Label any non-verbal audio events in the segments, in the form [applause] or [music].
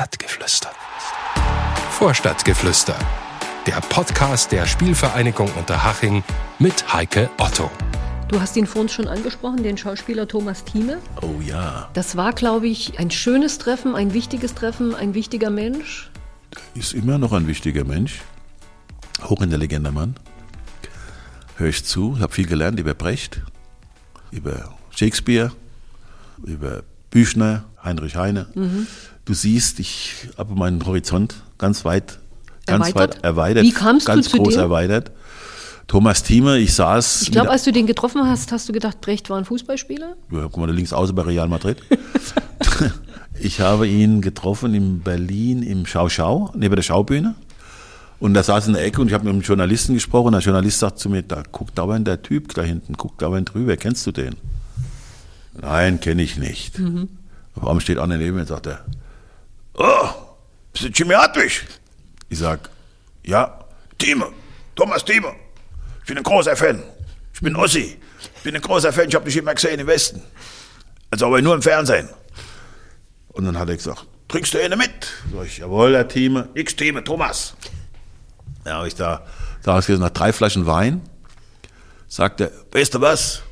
Stadtgeflüster. Vorstadtgeflüster. Der Podcast der Spielvereinigung Unterhaching mit Heike Otto. Du hast ihn vorhin schon angesprochen, den Schauspieler Thomas Thieme. Oh ja. Das war, glaube ich, ein schönes Treffen, ein wichtiges Treffen, ein wichtiger Mensch. Ist immer noch ein wichtiger Mensch. Hochintelligenter Mann. Hör ich zu, habe viel gelernt über Brecht, über Shakespeare, über Büchner, Heinrich Heine. Mhm. Du siehst, ich habe meinen Horizont ganz weit, ganz Erweitert? weit erweitert. Wie kamst du ganz zu groß dem? erweitert. Thomas Thieme, ich saß. Ich glaube, als du den getroffen hast, hast du gedacht, Brecht war ein Fußballspieler? Ja, guck mal, da links außen bei Real Madrid. [laughs] ich habe ihn getroffen in Berlin im Schau Schau, neben der Schaubühne. Und da saß in der Ecke und ich habe mit einem Journalisten gesprochen. Und der Journalist sagt zu mir, da guckt dauernd der Typ da hinten, guckt dauernd drüber, kennst du den? Nein, kenne ich nicht. Auf einmal steht einer neben mir sagt er, oh, bist du Jimmy Hartwig? Ich sag, ja, Thieme, Thomas Thieme. Ich bin ein großer Fan. Ich bin Ossi. Ich bin ein großer Fan. Ich habe dich immer gesehen im Westen. Also aber nur im Fernsehen. Und dann hat er gesagt, trinkst du eine mit? Sag ich, jawohl, Herr Thieme. X Thieme, Thomas. Ja, habe ich da, da ich gesagt, nach drei Flaschen Wein, sagt er, weißt du was?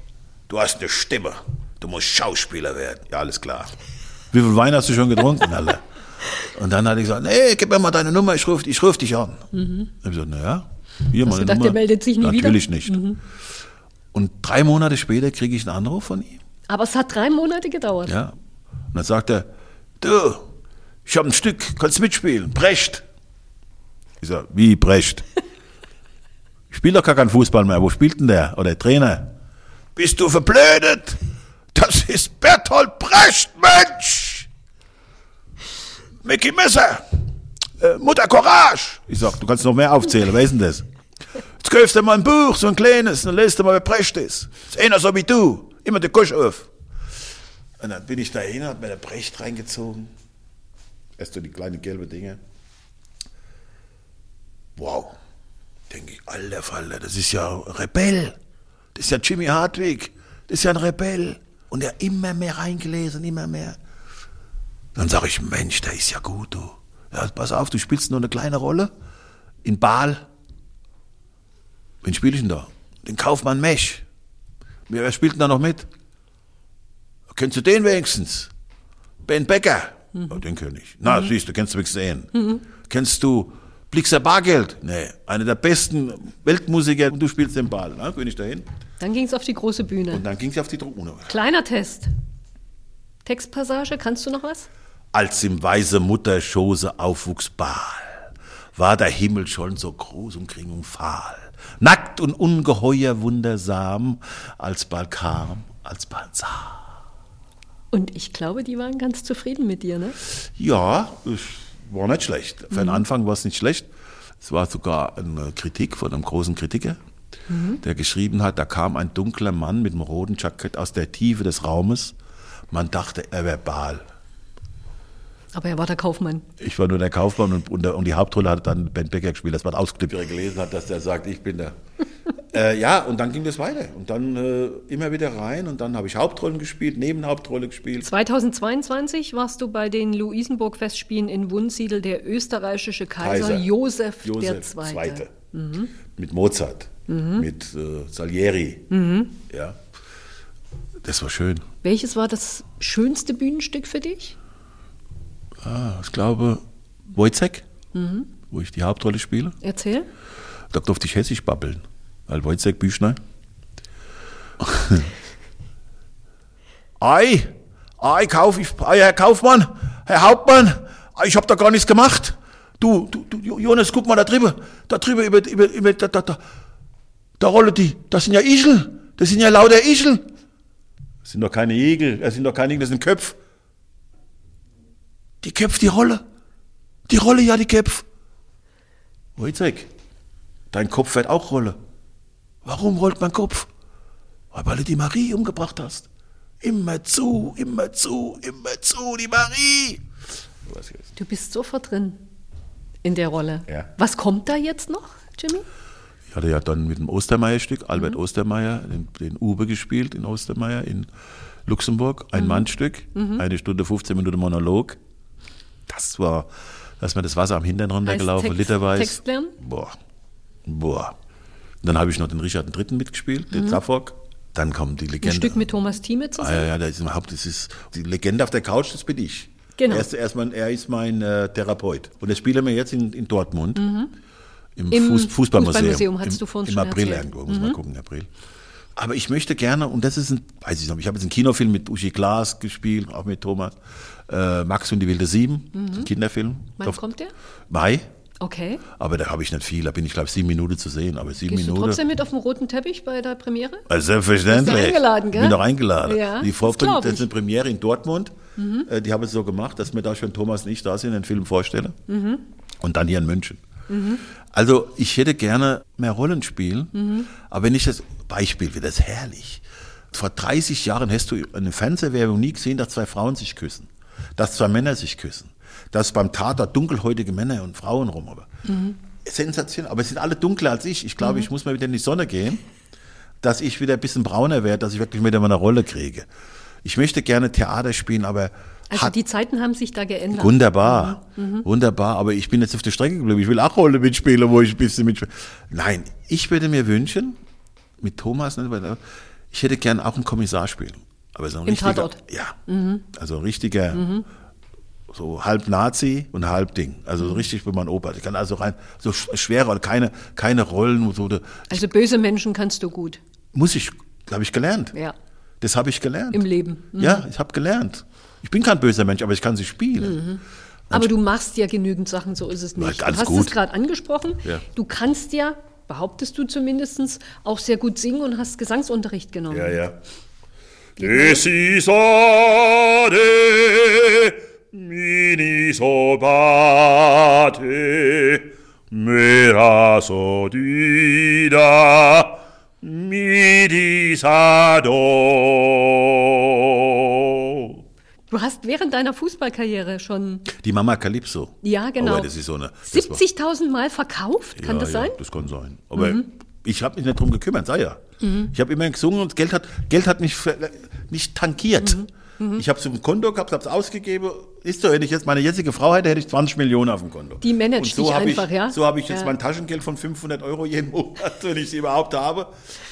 Du hast eine Stimme. Du musst Schauspieler werden. Ja, alles klar. Wie viel Wein hast du schon getrunken, Alter? Und dann hat er gesagt, nee, gib mir mal deine Nummer, ich ruf, ich ruf dich an. Mhm. Ich habe gesagt, naja, hier Hast meine gedacht, Nummer. der meldet sich nie wieder? Mhm. Natürlich nicht. Und drei Monate später kriege ich einen Anruf von ihm. Aber es hat drei Monate gedauert. Ja. Und dann sagt er, du, ich habe ein Stück, kannst mitspielen, Brecht. Ich sag, wie Brecht? [laughs] Ich spiele doch gar keinen Fußball mehr, wo spielt denn der? Oder der Trainer? Bist du verblödet? Das ist Bertolt Brecht, Mensch! Mickey Messer! Äh, Mutter Courage! Ich sag, du kannst noch mehr aufzählen, wer ist denn das? Jetzt kaufst du mal ein Buch, so ein kleines, dann lest du mal, wer Brecht ist. ist einer so wie du, immer der Kusch auf. Und dann bin ich dahin, hat mir der Brecht reingezogen. Erst so die kleinen gelbe Dinge. Wow. Denke ich, alter Falter, das ist ja ein Rebell. Das ist ja Jimmy Hartwig. Das ist ja ein Rebell. Und er immer mehr reingelesen, immer mehr. Dann sage ich, Mensch, der ist ja gut, du. Ja, pass auf, du spielst nur eine kleine Rolle. In Baal. Wen spiele ich denn da? Den Kaufmann Mesch. Wer spielt denn da noch mit? Kennst du den wenigstens? Ben Becker? Mhm. Oh, den kenn ich. Na, siehst du, kennst du wenigstens den. Kennst du Blixer Bargeld? Nee, einer der besten Weltmusiker und du spielst den Ball. Na, bin ich dahin. Dann ging es auf die große Bühne. Und dann ging es auf die Drohne. Kleiner Test. Textpassage, kannst du noch was? Als im weiße Mutterschoße aufwuchs Baal, war der Himmel schon so groß und kring und fahl. Nackt und ungeheuer wundersam, als Baal kam, als Baal sah. Und ich glaube, die waren ganz zufrieden mit dir, ne? Ja, es war nicht schlecht. Für den Anfang war es nicht schlecht. Es war sogar eine Kritik von einem großen Kritiker, der geschrieben hat, da kam ein dunkler Mann mit einem roten Jackett aus der Tiefe des Raumes. Man dachte, er wäre Baal. Aber er war der Kaufmann. Ich war nur der Kaufmann und, und, der, und die Hauptrolle hat dann Ben Becker gespielt. Das war ein Ausklipper, der gelesen hat, dass der sagt, ich bin der. [laughs] äh, ja, und dann ging das weiter. Und dann äh, immer wieder rein. Und dann habe ich Hauptrollen gespielt, Nebenhauptrolle gespielt. 2022 warst du bei den Luisenburg-Festspielen in Wunsiedel der österreichische Kaiser, Kaiser. Josef, Josef II. Zweite. Mit Mozart, mit äh, Salieri. Ja. Das war schön. Welches war das schönste Bühnenstück für dich? Ah, ich glaube, Wojciech, wo ich die Hauptrolle spiele. Erzähl. Da durfte ich hessisch babbeln, weil Wojciech Büchner. Ei, ei, Kauf, ich, ei, Herr Kaufmann, Herr Hauptmann, ich hab da gar nichts gemacht. Du, du, du, Jonas, guck mal da drüben, da drüben über, über, über da, da, da, da rolle die, das sind ja Igel, das sind ja lauter Igel. Das sind doch keine Igel, das sind doch keine Igel, das sind Köpfe. Die Köpfe, die Rolle. Die Rolle, ja, die Köpfe. Wojciech, dein Kopf wird auch Rolle. Warum rollt mein Kopf? Weil du die Marie umgebracht hast. Immer zu, immer zu, immer zu, die Marie. Du bist sofort drin in der Rolle. Ja. Was kommt da jetzt noch, Jimmy? Ich hatte ja dann mit dem Ostermeier-Stück, Albert Ostermeier, den, den Uwe gespielt in Ostermeier in Luxemburg. Ein Mannstück, eine Stunde 15 Minuten Monolog. Das war, da ist mir das Wasser am Hintern runtergelaufen, Text- literweise. Text lernen? Boah, boah. Und dann habe ich noch den Richard III. mitgespielt, den Safok. Dann kommt die Mhm. Ein Legende. Stück mit Thomas Thieme Ah, zusammen. ja, ja, das ist überhaupt, das ist die Legende auf der Couch, das bin ich. Genau. Er ist, er ist mein, er ist mein äh, Therapeut. Und das spielen wir jetzt in, in Dortmund. Im, Mhm. Im Fuß, Fußballmuseum. Fußballmuseum, hattest Im, du vorhin Im schon April erzählt. Mhm. irgendwo, muss mal gucken, April. Aber ich möchte gerne, und das ist ein, weiß ich noch, ich habe jetzt einen Kinofilm mit Uschi Glas gespielt, auch mit Thomas. Äh, Max und die wilde Sieben, ein Kinderfilm. Mhm. Wann kommt der? Mai. Okay. Aber da habe ich nicht viel, da bin ich glaube sieben Minuten zu sehen, aber sieben Gehst du Minuten. trotzdem mit auf dem roten Teppich bei der Premiere? Also selbstverständlich. Bist du eingeladen, gell? Bin doch eingeladen. Ja, die Vor das ich. ist eine Premiere in Dortmund. Äh, Die haben es so gemacht, dass wir da schon Thomas und ich da sind, den Film vorstellen. Mhm. Und dann hier in München. Also ich hätte gerne mehr Rollen spielen, Mhm. aber wenn ich das Beispiel, wie das herrlich. Vor 30 Jahren hast du eine Fernsehwerbung nie gesehen, dass zwei Frauen sich küssen, dass zwei Männer sich küssen, dass beim Tatort dunkelhäutige Männer und Frauen rum. Aber Mhm. sensationell. Aber es sind alle dunkler als ich. Ich glaube, ich muss mal wieder in die Sonne gehen, dass ich wieder ein bisschen brauner werde, dass ich wirklich wieder meine Rolle kriege. Ich möchte gerne Theater spielen, aber Also hat die Zeiten haben sich da geändert. wunderbar, wunderbar. Aber ich bin jetzt auf der Strecke geblieben. Ich will auch Rolle mitspielen, wo ich ein bisschen mitspiele. Nein, ich würde mir wünschen, mit Thomas, ich hätte gern auch einen Kommissar spielen. Aber so ein Im richtiger, Tatort? ja, also ein richtiger, so halb Nazi und halb Ding. Also so richtig wie mein Opa. Ich kann also rein, so sch- schwere und keine, keine Rollen, wo so, Also böse Menschen kannst du gut muss ich, habe ich gelernt. Ja. Das habe ich gelernt. im Leben. Mhm. Ja, ich habe gelernt. Ich bin kein böser Mensch, aber ich kann sie spielen. Aber du machst ja genügend Sachen, so ist es Na, nicht. alles du hast gut. es gerade angesprochen. Ja. Du kannst ja, behauptest du zumindest, auch sehr gut singen und hast Gesangsunterricht genommen. Ja, ja. Decisade mini sobate mera sodida mi disado. Du hast während deiner Fußballkarriere schon, Die Mama Calypso. ja genau, Aber das ist so eine. das war- 70.000 Mal verkauft, kann ja, das ja, sein? Das kann sein. Aber ich habe mich nicht drum gekümmert, sei ja. Ich habe immer gesungen und Geld hat, Geld hat mich nicht tankiert. Ich habe es dem Konto gehabt, habe es ausgegeben. Ist so, wenn ich jetzt meine jetzige Frau hätte, hätte ich 20 Millionen auf dem Konto. Die managt und so dich einfach, ich, ja? So habe ich jetzt Ja. mein Taschengeld von 500 Euro jeden Monat, [laughs] wenn ich sie überhaupt habe.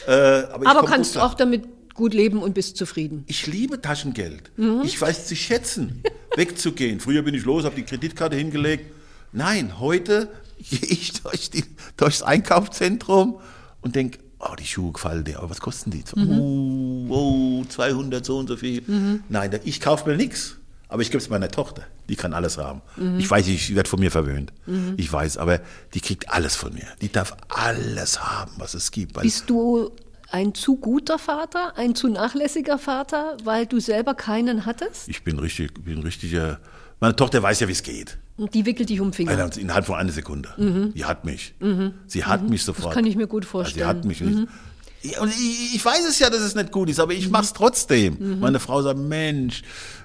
Äh, aber Aber kannst klar. auch damit gut leben und bist zufrieden. Ich liebe Taschengeld. Mhm. Ich weiß zu schätzen, [laughs] wegzugehen. Früher bin ich los, habe die Kreditkarte hingelegt. Nein, heute gehe ich durch die, durchs Einkaufszentrum und denke, oh, die Schuhe gefallen dir, aber was kosten die? Mhm. Oh, oh, 200, so und so viel. Nein, ich kaufe mir nichts. Aber ich gebe es meiner Tochter. Die kann alles haben. Mhm. Ich weiß, ich werde von mir verwöhnt. Ich weiß, aber die kriegt alles von mir. Die darf alles haben, was es gibt. Bist du ein zu guter Vater, ein zu nachlässiger Vater, weil du selber keinen hattest? ich bin richtig, bin richtiger. Meine Tochter weiß ja, wie es geht. Und die wickelt dich um den Finger. Innerhalb von einer Sekunde. Die hat mich. Sie hat mich sofort. Mhm. kann ich mir gut Also vorstellen. Sie hat mich. Ja, und ich, ich weiß es ja, dass es nicht gut ist, aber Mhm. ich mach's trotzdem. Meine Frau sagt, Mensch,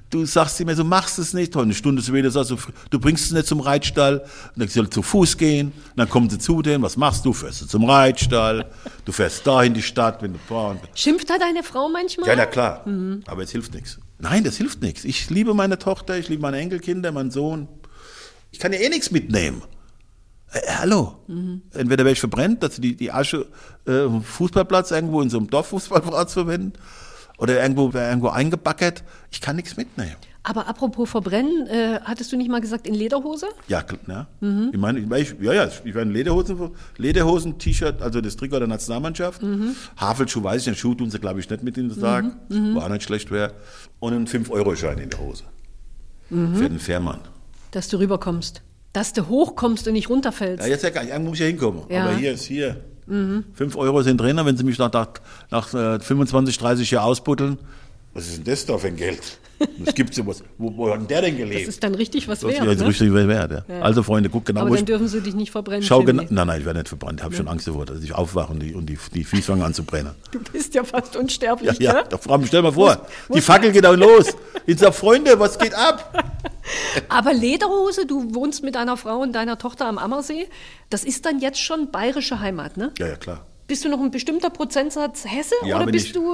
du sagst immer, du machst es nicht. Und eine Stunde später sagst du, du bringst es nicht zum Reitstall. Und dann soll zu Fuß gehen. Und dann kommen sie zu denen, was machst du? Fährst du zum Reitstall. Du fährst da in die Stadt, wenn du und Schimpft da deine Frau manchmal? ja, na klar. Aber es hilft nichts. Nein, das hilft nichts. Ich liebe meine Tochter, ich liebe meine Enkelkinder, meinen Sohn. Ich kann ja eh nichts mitnehmen. Äh, hallo. Entweder werde ich verbrennt, dass sie die, die Asche äh, Fußballplatz irgendwo in so einem Dorffußballplatz [laughs] verwenden. Oder irgendwo, irgendwo eingebackert. Ich kann nichts mitnehmen. Aber apropos Verbrennen, äh, hattest du nicht mal gesagt in Lederhose? Ja, kl- ja. Ich meine, ich, ich, ja, ja, ich werde Lederhosen, Lederhosen, T-Shirt, also das Trikot der Nationalmannschaft. Havelschuh weiß ich, den Schuh tun sie, glaube ich, nicht mit in den Tag, war auch nicht schlecht wäre. Und einen 5-Euro-Schein in der Hose. Für den Fährmann. Dass du rüberkommst. Dass du hochkommst und nicht runterfällst. Ja, jetzt ja gar nicht, irgendwo muss ich ja hinkommen. Ja. Aber hier ist hier. 5 Euro sind und wenn sie mich nach, nach, nach äh, 25, 30 Jahren ausbuddeln. Was ist denn das da für ein Geld? [laughs] Das gibt's ja was. Wo, wo hat denn der denn das gelebt? ist dann richtig was Das wert. ist ja ne? richtig wert, ja. Also Freunde, guck genau, Aber dann dürfen sie dich nicht verbrennen. Schau genau. Nein, nein, ich werde nicht verbrannt. Ich habe schon Angst davor, dass ich aufwache und die, und die, die Füße fangen an zu brennen. Du bist ja fast unsterblich, Ja, ja, gell? da stell mal vor, die Fackel geht auch [laughs] los. Ich sag, Freunde, was geht ab? Aber Lederhose, du wohnst mit deiner Frau und deiner Tochter am Ammersee. Das ist dann jetzt schon bayerische Heimat, ne? Ja, ja, klar. Bist du noch ein bestimmter Prozentsatz Hesse Ja, oder bist ich- du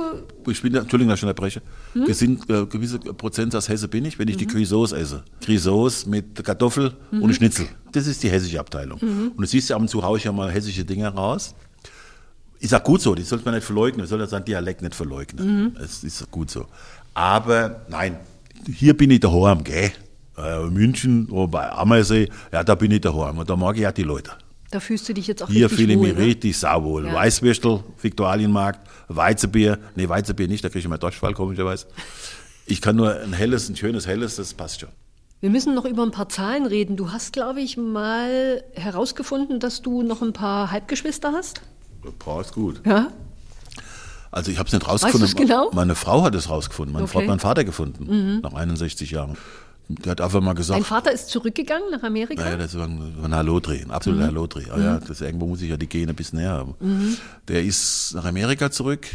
Ich bin, Entschuldigung, dass ich unterbreche. Gesinnt, äh, gewisse Prozentsatz Hesse bin ich, wenn ich die Grisauce esse. Grisauce mit Kartoffel und Schnitzel. Das ist die hessische Abteilung. Und du siehst ja ab und zu haue ich ja mal hessische Dinge raus. Ich sag gut so, das sollte man nicht verleugnen, man soll ja seinen Dialekt nicht verleugnen. Es ist gut so. Aber nein, hier bin ich daheim, gell? Äh, München oder bei Ammersee, ja, da bin ich daheim. Und da mag ich ja die Leute. da fühlst du dich jetzt auch Hier richtig fühle ich wohl, mich ne? richtig sauwohl. Ja. Weißwürstel, Viktualienmarkt, Weizenbier. Nee, Weizenbier nicht, da kriege ich immer Durchfall, komischerweise. Ich kann nur ein helles, ein schönes helles, das passt schon. Wir müssen noch über ein paar Zahlen reden. Du hast, glaube ich, mal herausgefunden, dass du noch ein paar Halbgeschwister hast. Boah, ist gut. Ja. Also ich habe es nicht rausgefunden. du's genau? Meine Frau hat es rausgefunden. Meine Frau Okay. Mhm. hat meinen Vater gefunden, nach 61 Jahren. Der hat einfach mal gesagt, Dein Vater ist zurückgegangen nach Amerika? Naja, das war ein, war ein Hallodreh, ein absoluter Mhm. Hallodreh. Aber ja, das, irgendwo muss ich ja die Gene ein bisschen näher haben. Der ist nach Amerika zurück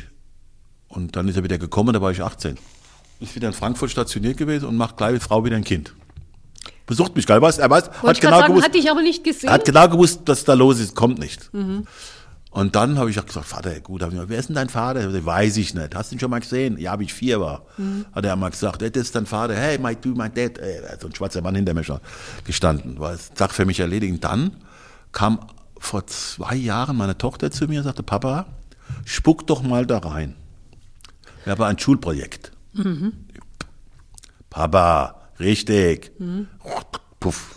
und dann ist er wieder gekommen, da war ich 18. Ist wieder in Frankfurt stationiert gewesen und macht gleich mit Frau wieder ein Kind. Besucht mich, geil, weißt, er weiß, Wollte hat genau sagen, gewusst, hatte ich aber nicht gesehen. er hat genau gewusst, dass da los ist, kommt nicht. Mhm. Und dann habe ich auch gesagt, Vater, gut, hab ich gesagt, wer ist denn dein Vater? Er sagt, Weiß ich nicht. Hast du ihn schon mal gesehen? Ja, wie ich vier war. Mhm. Hat er mal gesagt, das ist dein Vater. Hey, my du, my dad. Ey, da hat so ein schwarzer Mann hinter mir schon gestanden. War Sache für mich erledigt. Und dann kam vor zwei Jahren meine Tochter zu mir und sagte, Papa, spuck doch mal da rein. Wir haben ein Schulprojekt. Papa, richtig. Puff.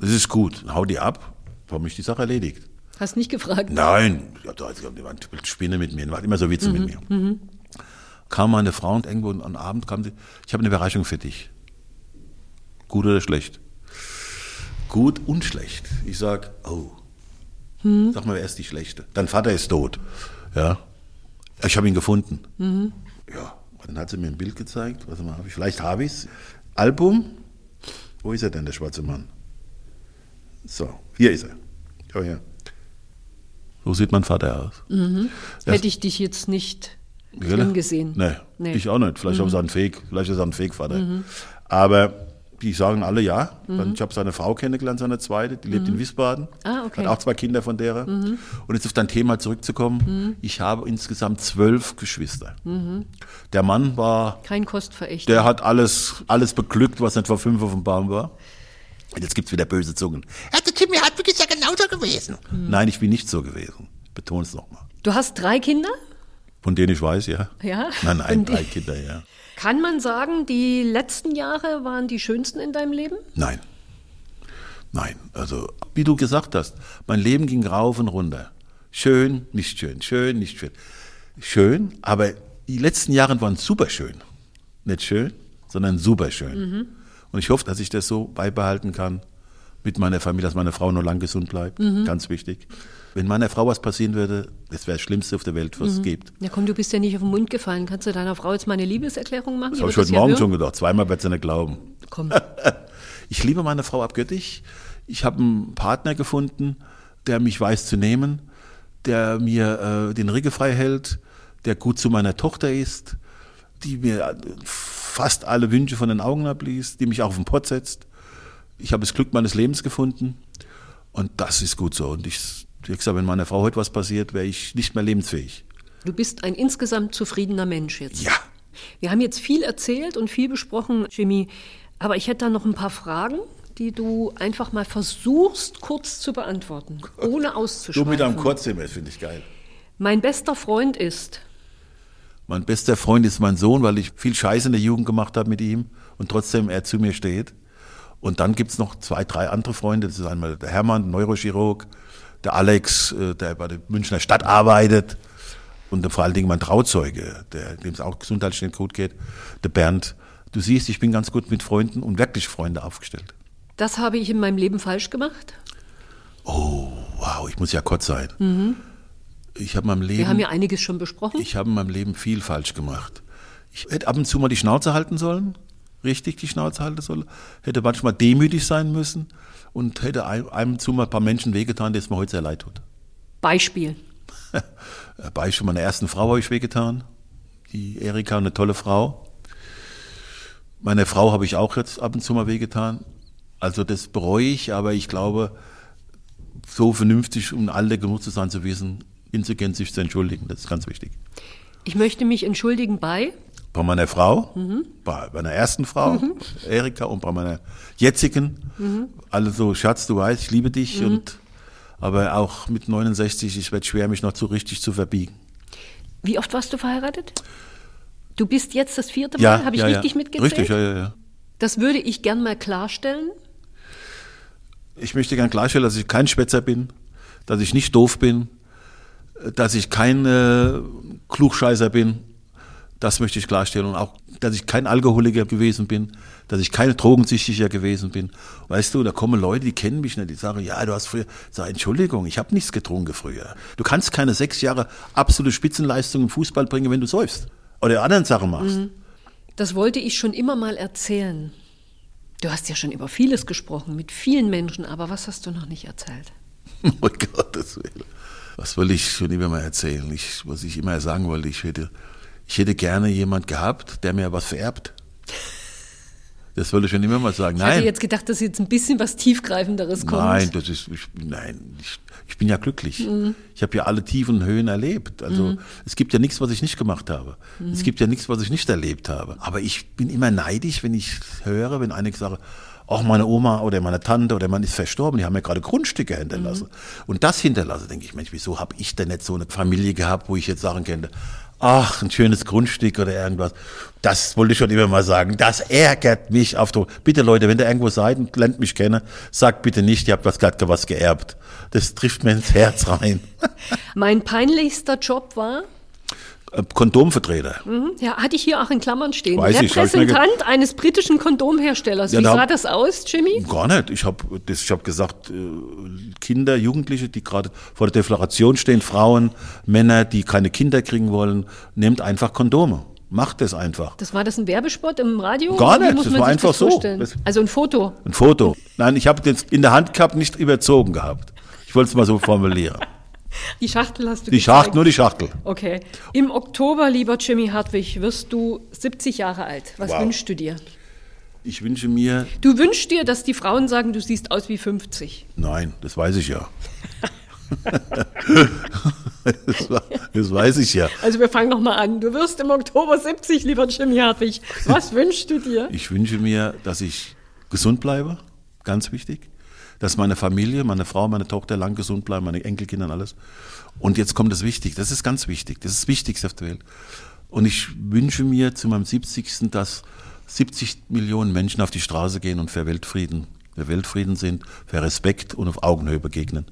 Das ist gut. Hau die ab. Warum mich die Sache erledigt? Hast nicht gefragt. Nein, ja, da die war eine Spinne mit mir, die war immer so Witze mit mir. Kam meine Frau und irgendwo am Abend kam sie, ich habe eine Überraschung für dich. Gut oder schlecht? Gut und schlecht. Ich sag, oh. Sag mal, wer ist die Schlechte? Dein Vater ist tot. Ja. Ich habe ihn gefunden. Ja. Und dann hat sie mir ein Bild gezeigt. Was mal, hab ich, vielleicht habe ich es. Album. Wo ist er denn, der schwarze Mann? So, hier ist er. Schau her. So sieht mein Vater aus. Das- Hätte ich dich jetzt nicht Gell? drin gesehen. Nee, Nee. ich auch nicht. Vielleicht ist er ein Fake, vielleicht ist er ein Fake-Vater. Aber die sagen alle ja. Dann, ich habe seine Frau kennengelernt, seine zweite, die lebt in Wiesbaden. Ah, okay. Hat auch zwei Kinder von derer. Und jetzt auf dein Thema zurückzukommen. Ich habe insgesamt zwölf Geschwister. Der Mann war Kein Kostverächter. der hat alles, alles beglückt, was nicht vor fünf auf dem Baum war. Und jetzt gibt's wieder böse Zungen. Der Jimmy Genauso gewesen. Nein, ich bin nicht so gewesen. Betone es nochmal. Du hast drei Kinder? Von denen ich weiß, ja. Ja? Nein, nein, drei Kinder, ja. Kann man sagen, die letzten Jahre waren die schönsten in deinem Leben? Nein. Nein, also wie du gesagt hast, mein Leben ging rauf und runter. Schön, nicht schön, schön, nicht schön. Schön, aber die letzten Jahre waren super schön. Nicht schön, sondern super schön. Und ich hoffe, dass ich das so beibehalten kann mit meiner Familie, dass meine Frau noch lang gesund bleibt. Ganz wichtig. Wenn meiner Frau was passieren würde, das wäre das Schlimmste auf der Welt, was es gibt. Ja komm, du bist ja nicht auf den Mund gefallen. Kannst du deiner Frau jetzt mal eine Liebeserklärung machen? Das habe ich heute Morgen hören. schon gedacht. Zweimal wird sie nicht glauben. Komm. [laughs] Ich liebe meine Frau abgöttisch. Ich habe einen Partner gefunden, der mich weiß zu nehmen, der mir äh, den Ricke frei hält, der gut zu meiner Tochter ist, die mir fast alle Wünsche von den Augen abliest, die mich auch auf den Pott setzt. Ich habe das Glück meines Lebens gefunden und das ist gut so. Und ich, wie gesagt, wenn meiner Frau heute was passiert, wäre ich nicht mehr lebensfähig. Du bist ein insgesamt zufriedener Mensch jetzt. Ja. Wir haben jetzt viel erzählt und viel besprochen, Jimmy. Aber ich hätte da noch ein paar Fragen, die du einfach mal versuchst, kurz zu beantworten, ohne Du auszuschweifen. mit einem das finde ich geil. Mein bester Freund ist. Mein bester Freund ist mein Sohn, weil ich viel Scheiße in der Jugend gemacht habe mit ihm und trotzdem er zu mir steht. Und dann gibt's noch zwei, drei andere Freunde. Das ist einmal der Hermann, Neurochirurg, der Alex, äh, der bei der Münchner Stadt arbeitet und vor allen Dingen mein Trauzeuge, der, dem es auch gesundheitlich gut geht, der Bernd. Du siehst, ich bin ganz gut mit Freunden und wirklich Freunde aufgestellt. Das habe ich in meinem Leben falsch gemacht. Wow, ich muss ja kurz sein. Ich habe in meinem Leben... Wir haben ja einiges schon besprochen. Ich habe in meinem Leben viel falsch gemacht. Ich hätte ab und zu mal die Schnauze halten sollen, richtig die Schnauze halten sollen, hätte manchmal demütig sein müssen und hätte ein, einem zu mal ein paar Menschen wehgetan, die es mir heute sehr leid tut. Beispiel. [laughs] Beispiel meiner ersten Frau habe ich wehgetan, die Erika, eine tolle Frau. Meiner Frau habe ich auch jetzt ab und zu mal wehgetan. Also das bereue ich, aber ich glaube, so vernünftig und alt genug zu sein, zu wissen, inzugehen, sich zu entschuldigen. Das ist ganz wichtig. Ich möchte mich entschuldigen bei. Bei meiner Frau, bei meiner ersten Frau, Erika, und bei meiner jetzigen. Alle so, Schatz, du weißt, ich liebe dich. Und, aber auch mit 69, es wird schwer, mich noch so richtig zu verbiegen. Wie oft warst du verheiratet? Du bist jetzt das vierte Mal, Ja, habe ich ja, richtig ja. mitgezählt? Richtig, ja, ja, ja. Das würde ich gern mal klarstellen. Ich möchte gern klarstellen, dass ich kein Schwätzer bin, dass ich nicht doof bin, dass ich kein äh, Klugscheißer bin. Das möchte ich klarstellen. Und auch, dass ich kein Alkoholiker gewesen bin, dass ich kein Drogensüchtiger gewesen bin. Weißt du, da kommen Leute, die kennen mich nicht, die sagen, ja, du hast früher, sage, Entschuldigung, ich habe nichts getrunken früher. Du kannst keine sechs Jahre absolute Spitzenleistung im Fußball bringen, wenn du säufst oder anderen Sachen machst. Das wollte ich schon immer mal erzählen. Du hast ja schon über vieles gesprochen, mit vielen Menschen, aber was hast du noch nicht erzählt? Oh [laughs] Gottes Willen. Was will ich schon immer mal erzählen? Ich, was ich immer sagen wollte, ich hätte, ich hätte gerne jemand gehabt, der mir was vererbt. Das wollte ich schon immer mal sagen. Ich hatte Nein, jetzt gedacht, dass jetzt ein bisschen was Tiefgreifenderes kommt. nein, das ist, ich, nein, ich, ich bin ja glücklich. Mhm. Ich habe ja alle Tiefen und Höhen erlebt. Also es gibt ja nichts, was ich nicht gemacht habe. Mhm. Es gibt ja nichts, was ich nicht erlebt habe. Aber ich bin immer neidisch, wenn ich höre, wenn einige sagen, auch meine Oma oder meine Tante oder man ist verstorben, die haben ja gerade Grundstücke hinterlassen. Mhm. Und das hinterlassen, denke ich, Mensch, wieso habe ich denn nicht so eine Familie gehabt, wo ich jetzt sagen könnte, ach, ein schönes Grundstück oder irgendwas. Das wollte ich schon immer mal sagen. Das ärgert mich auf der, bitte Leute, wenn ihr irgendwo seid und lernt mich kennen, sagt bitte nicht, ihr habt was gerade was geerbt. Das trifft mir ins Herz rein. Mein peinlichster Job war, Kondomvertreter. hm, ja, hatte ich hier auch in Klammern stehen, Weiß hab ich Repräsentant eines britischen Kondomherstellers. Ja, Wie sah das aus, Jimmy? Gar nicht. Ich habe ich hab gesagt, äh, Kinder, Jugendliche, die gerade vor der Deflagration stehen, Frauen, Männer, die keine Kinder kriegen wollen, nehmt einfach Kondome. Macht es einfach. Das war das ein Werbespot im Radio? Gar nicht, das war einfach das so. Das- Also ein Foto. Ein Foto. Nein, ich habe den in der Hand gehabt, nicht überzogen gehabt. Ich wollte es mal so formulieren. [laughs] Die Schachtel hast du Die gezeigt. Schachtel, nur die Schachtel. Okay. Im Oktober, lieber Jimmy Hartwig, wirst du 70 Jahre alt. Was Wow. wünschst du dir? Ich wünsche mir, Du wünschst dir, dass die Frauen sagen, du siehst aus wie 50. nein, das weiß ich ja. das, das weiß ich ja. Also wir fangen nochmal an. Du wirst im Oktober 70, lieber Jimmy Hartwig. Was wünschst du dir? Ich wünsche mir, dass ich gesund bleibe, ganz wichtig. Dass meine Familie, meine Frau, meine Tochter lang gesund bleiben, meine Enkelkinder und alles. Und jetzt kommt das Wichtig, das ist ganz wichtig, das ist das Wichtigste auf der Welt. Und ich wünsche mir zu meinem 70. dass 70 Millionen Menschen auf die Straße gehen und für Weltfrieden, für Weltfrieden sind, für Respekt und auf Augenhöhe begegnen.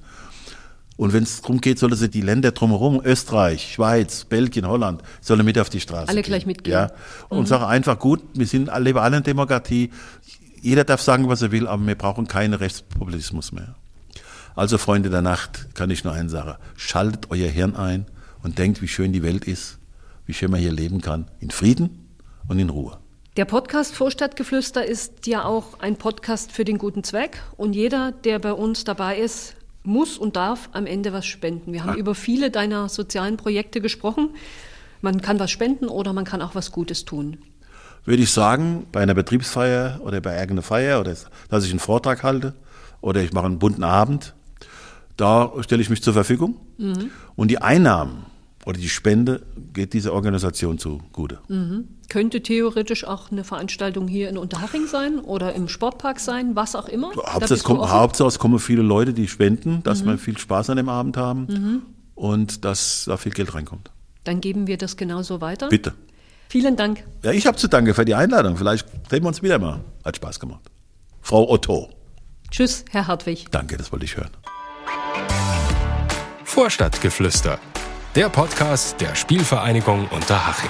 Und wenn es darum geht, sollen sie die Länder drumherum, Österreich, Schweiz, Belgien, Holland, sollen mit auf die Straße Alle gehen. gleich mitgehen. Ja. Und sage einfach, gut, wir sind alle, leben alle in Demokratie. Jeder darf sagen, was er will, aber wir brauchen keinen Rechtspopulismus mehr. Also, Freunde der Nacht, kann ich nur eins sagen. Schaltet euer Hirn ein und denkt, wie schön die Welt ist, wie schön man hier leben kann. In Frieden und in Ruhe. Der Podcast Vorstadtgeflüster ist ja auch ein Podcast für den guten Zweck. Und jeder, der bei uns dabei ist, muss und darf am Ende was spenden. Wir haben über viele deiner sozialen Projekte gesprochen. Man kann was spenden oder man kann auch was Gutes tun. Würde ich sagen, bei einer Betriebsfeier oder bei irgendeiner Feier oder dass ich einen Vortrag halte oder ich mache einen bunten Abend, da stelle ich mich zur Verfügung. Und die Einnahmen oder die Spende geht dieser Organisation zugute. Könnte theoretisch auch eine Veranstaltung hier in Unterhaching sein oder im Sportpark sein, was auch immer. Hauptsache, offen. Hauptsache es kommen viele Leute, die spenden, dass wir viel Spaß an dem Abend haben und dass da viel Geld reinkommt. Dann geben wir das genauso weiter. Bitte. Vielen Dank. Ja, ich habe zu danken für die Einladung. Vielleicht sehen wir uns wieder mal. Hat Spaß gemacht. Frau Otto. Tschüss, Herr Hartwig. Danke, das wollte ich hören. Vorstadtgeflüster. Der Podcast der Spielvereinigung Unterhaching.